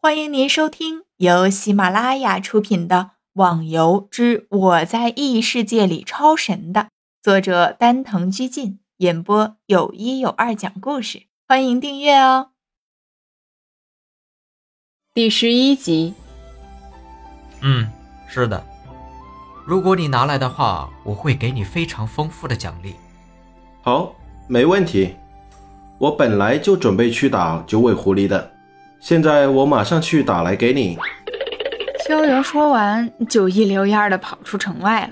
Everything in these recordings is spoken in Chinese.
欢迎您收听由喜马拉雅出品的《网游之我在异世界里超神》的作者丹藤居进演播，有一有二讲故事。欢迎订阅哦。第十一集。嗯，是的。如果你拿来的话，我会给你非常丰富的奖励。好，没问题。我本来就准备去打九尾狐狸的。现在我马上去打来给你。逍遥说完，就一溜烟的跑出城外了。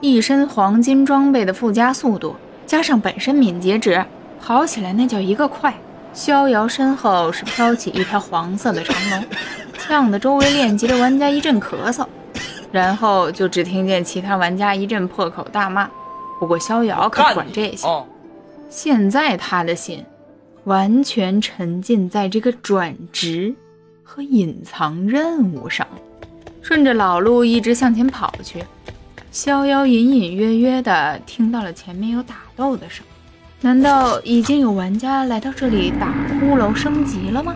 一身黄金装备的附加速度，加上本身敏捷值，跑起来那叫一个快。逍遥身后是飘起一条黄色的长龙，呛得周围练级的玩家一阵咳嗽，然后就只听见其他玩家一阵破口大骂。不过逍遥可不管这些，现在他的心。完全沉浸在这个转职和隐藏任务上，顺着老路一直向前跑去。逍遥隐隐约约地听到了前面有打斗的声，难道已经有玩家来到这里打骷髅升级了吗？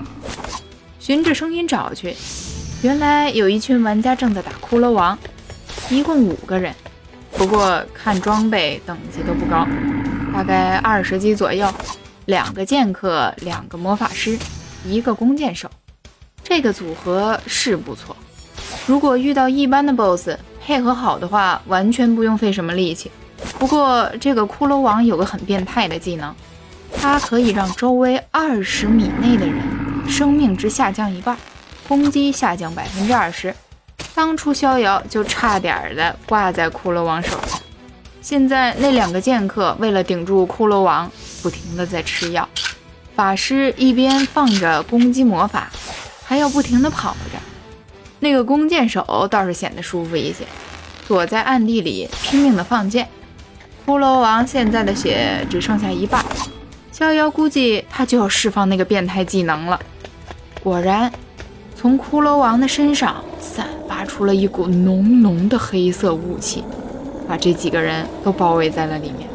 循着声音找去，原来有一群玩家正在打骷髅王，一共五个人，不过看装备等级都不高，大概二十级左右。两个剑客，两个魔法师，一个弓箭手，这个组合是不错。如果遇到一般的 BOSS，配合好的话，完全不用费什么力气。不过这个骷髅王有个很变态的技能，它可以让周围二十米内的人生命值下降一半，攻击下降百分之二十。当初逍遥就差点儿的挂在骷髅王手上。现在那两个剑客为了顶住骷髅王。不停的在吃药，法师一边放着攻击魔法，还要不停的跑着。那个弓箭手倒是显得舒服一些，躲在暗地里拼命的放箭。骷髅王现在的血只剩下一半，逍遥估计他就要释放那个变态技能了。果然，从骷髅王的身上散发出了一股浓浓的黑色雾气，把这几个人都包围在了里面。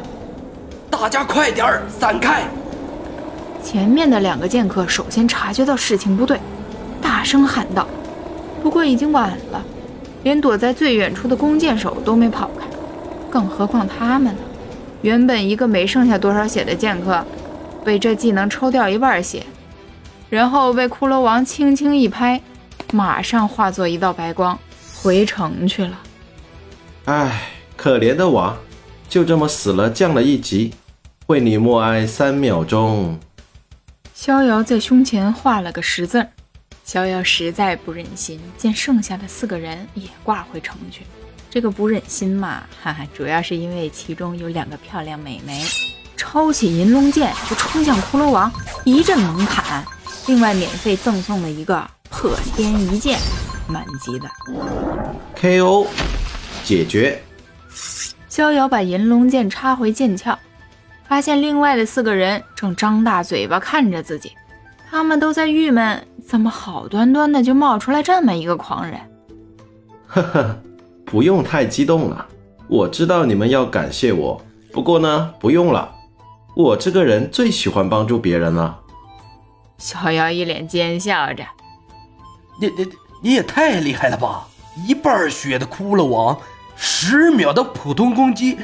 大家快点儿散开！前面的两个剑客首先察觉到事情不对，大声喊道：“不过已经晚了，连躲在最远处的弓箭手都没跑开，更何况他们呢？原本一个没剩下多少血的剑客，被这技能抽掉一半血，然后被骷髅王轻轻一拍，马上化作一道白光回城去了。唉，可怜的娃，就这么死了，降了一级。”为你默哀三秒钟。逍遥在胸前画了个十字。逍遥实在不忍心见剩下的四个人也挂回城去。这个不忍心嘛，哈哈，主要是因为其中有两个漂亮美眉。抄起银龙剑就冲向骷髅王，一阵猛砍，另外免费赠送了一个破天一剑，满级的 KO 解决。逍遥把银龙剑插回剑鞘。发现另外的四个人正张大嘴巴看着自己，他们都在郁闷，怎么好端端的就冒出来这么一个狂人？呵呵，不用太激动了，我知道你们要感谢我，不过呢，不用了，我这个人最喜欢帮助别人了。小妖一脸奸笑着，你你你也太厉害了吧！一半血的骷髅王，十秒的普通攻击。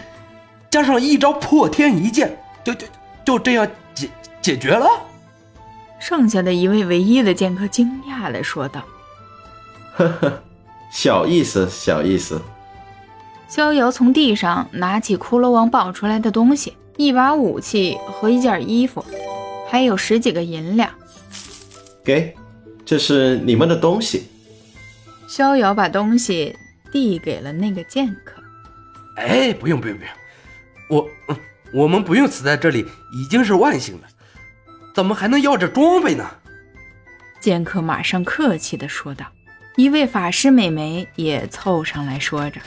加上一招破天一剑，就就就这样解解决了。剩下的一位唯一的剑客惊讶的说道：“呵呵，小意思，小意思。”逍遥从地上拿起骷髅王抱出来的东西，一把武器和一件衣服，还有十几个银两。给，这是你们的东西。逍遥把东西递给了那个剑客。哎，不用不用不用。我，我们不用死在这里，已经是万幸了，怎么还能要这装备呢？剑客马上客气的说道。一位法师美眉也凑上来说着：“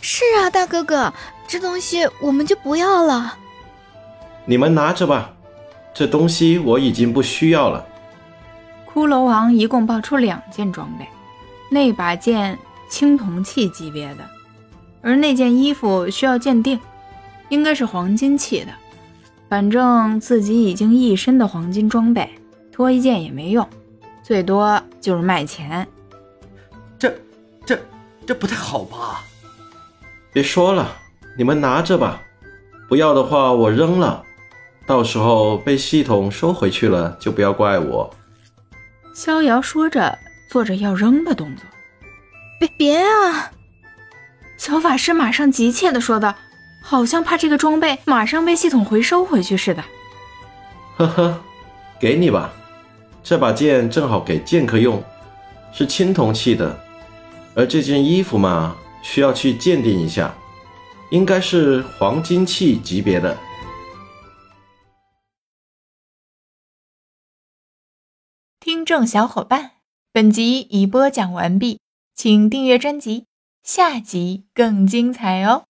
是啊，大哥哥，这东西我们就不要了。你们拿着吧，这东西我已经不需要了。”骷髅王一共爆出两件装备，那把剑青铜器级别的，而那件衣服需要鉴定。应该是黄金砌的，反正自己已经一身的黄金装备，脱一件也没用，最多就是卖钱。这、这、这不太好吧？别说了，你们拿着吧，不要的话我扔了，到时候被系统收回去了就不要怪我。逍遥说着，做着要扔的动作。别别啊！小法师马上急切地说道，好像怕这个装备马上被系统回收回去似的。呵呵，给你吧，这把剑正好给剑客用，是青铜器的，而这件衣服嘛，需要去鉴定一下，应该是黄金器级别的。听众小伙伴，本集已播讲完毕，请订阅专辑，下集更精彩哦。